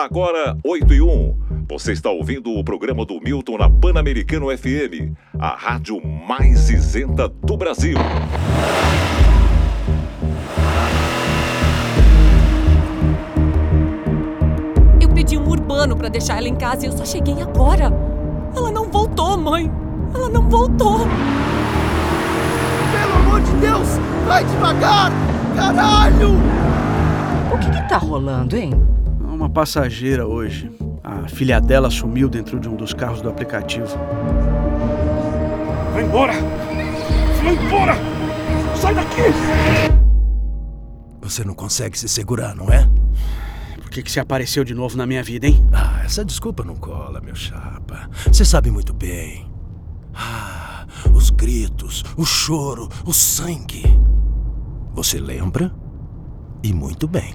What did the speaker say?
Agora, 8 e 1. Você está ouvindo o programa do Milton na Pan-Americano FM, a rádio mais isenta do Brasil. Eu pedi um urbano para deixar ela em casa e eu só cheguei agora. Ela não voltou, mãe. Ela não voltou. Pelo amor de Deus, vai devagar! Caralho! O que que tá rolando, hein? Uma passageira hoje. A filha dela sumiu dentro de um dos carros do aplicativo. Vai embora! Vai embora! Sai daqui! Você não consegue se segurar, não é? Por que, que você apareceu de novo na minha vida, hein? Ah, essa desculpa não cola, meu chapa. Você sabe muito bem. Ah, os gritos, o choro, o sangue. Você lembra? E muito bem.